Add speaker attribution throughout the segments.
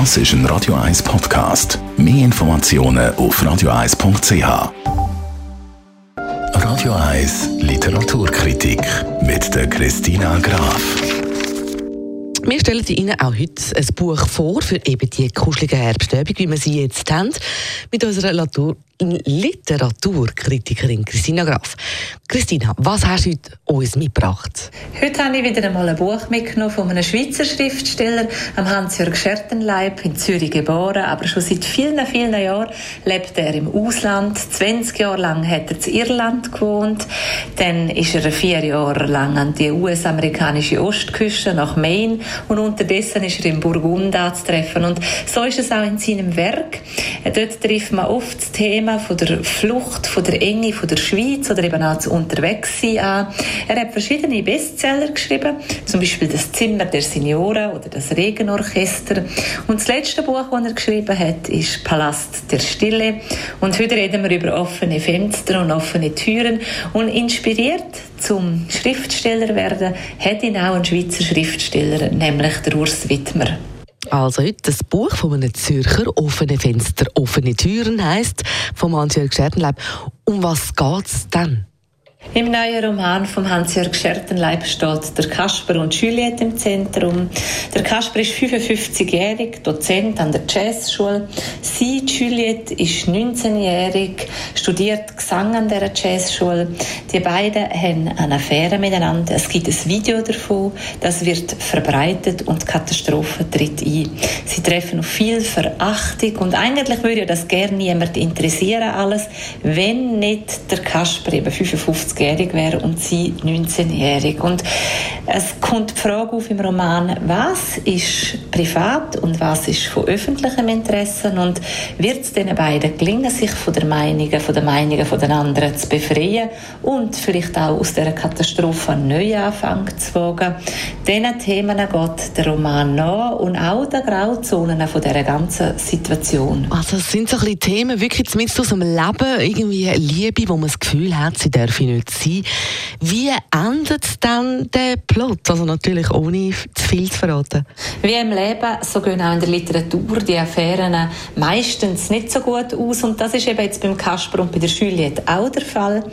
Speaker 1: Das ist ein Radio 1 Podcast. Mehr Informationen auf radio1.ch. Radio 1 Literaturkritik mit der Christina Graf.
Speaker 2: Wir stellen Ihnen auch heute ein Buch vor für eben die kuschelige Herbstabend, wie wir sie jetzt haben, mit unserer Literaturkritikerin Christina Graf. Christina, was hast du heute uns mitgebracht?
Speaker 3: Heute habe ich wieder einmal ein Buch mitgenommen von einem Schweizer Schriftsteller, Hans-Jörg Schertenleib, in Zürich geboren, aber schon seit vielen, vielen Jahren lebt er im Ausland. 20 Jahre lang hat er in Irland gewohnt, dann ist er vier Jahre lang an die US-amerikanische Ostküste nach Maine und unterdessen ist er in Burgund anzutreffen. Und so ist es auch in seinem Werk. Dort trifft man oft das Thema von der Flucht, von der Enge, von der Schweiz oder eben auch das Unterwegssein an. Er hat verschiedene Bestseller geschrieben, zum Beispiel «Das Zimmer der Senioren» oder «Das Regenorchester». Und das letzte Buch, das er geschrieben hat, ist «Palast der Stille». Und heute reden wir über offene Fenster und offene Türen. Und inspiriert zum Schriftsteller werden, hat ihn auch ein Schweizer Schriftsteller, nämlich der Urs Wittmer.
Speaker 2: Also heute das Buch von einem Zürcher «Offene Fenster, offene Türen» heisst, von Hans-Jörg. Um was geht es denn?
Speaker 3: Im neuen Roman von Hans-Jörg Schertenleib steht der Kasper und Juliette im Zentrum. Der Kasper ist 55-jährig, Dozent an der Jazzschule. Sie, Juliette, ist 19-jährig, studiert Gesang an der Jazzschule. Die beiden haben eine Affäre miteinander. Es gibt ein Video davon, das wird verbreitet und die Katastrophe tritt ein. Sie treffen auf viel Verachtung und eigentlich würde das gerne niemand interessieren alles, wenn nicht der Kasper eben 55 50-jährig wäre und sie 19-jährig. Und es kommt die Frage auf im Roman, was ist privat und was ist von öffentlichem Interesse und wird es den beiden gelingen, sich von der Meinungen, von der Meinungen von den anderen zu befreien und vielleicht auch aus dieser Katastrophe einen Neuanfang zu wagen. Diesen Themen geht der Roman nach und auch der Grauzonen von dieser ganzen Situation.
Speaker 2: Also es sind so ein bisschen Themen wirklich zumindest aus dem Leben, irgendwie Liebe, wo man das Gefühl hat, sie darf nicht sein. Wie endet dann der Plot? Also natürlich ohne zu viel zu verraten.
Speaker 3: Wie im Leben, so gehen auch in der Literatur die Affären meistens nicht so gut aus. Und das ist eben jetzt beim Kasper und bei der Juliette auch der Fall.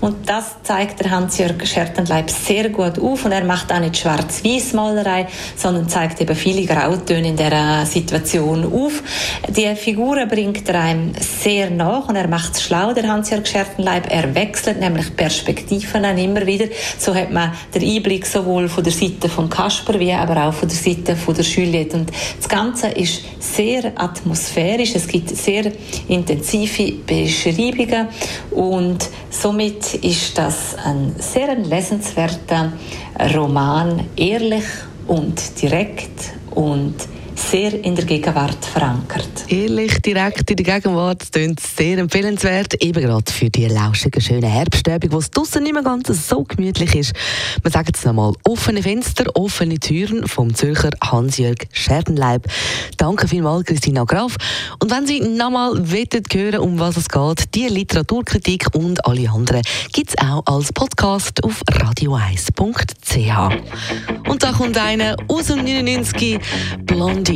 Speaker 3: Und das zeigt der Hans-Jörg Schertenleib sehr gut auf. Und er macht auch nicht Schwarz-Weiß-Malerei, sondern zeigt eben viele Grautöne in dieser Situation auf. Die Figuren bringt er einem sehr nach und er macht es schlau, der Hans-Jörg Schertenleib. Er wechselt nämlich Perspektiven immer wieder. So hat man den Einblick sowohl von der Seite von Kasper wie aber auch von der Seite von der Juliette. Und das Ganze ist sehr atmosphärisch. Es gibt sehr intensive Beschreibungen und somit ist das ein sehr lesenswerter Roman, ehrlich und direkt und sehr in der Gegenwart verankert.
Speaker 2: Ehrlich, direkt in der Gegenwart, klingt sehr empfehlenswert, eben gerade für die lauschigen, schönen Herbstabend, wo es draußen nicht mehr ganz so gemütlich ist. Wir sagen es nochmal, offene Fenster, offene Türen vom Zürcher Hans-Jörg Scherdenleib. Danke vielmals, Christina Graf. Und wenn Sie nochmal hören um was es geht, die Literaturkritik und alle anderen gibt es auch als Podcast auf radio1.ch. Und da kommt einer aus dem 99 Blond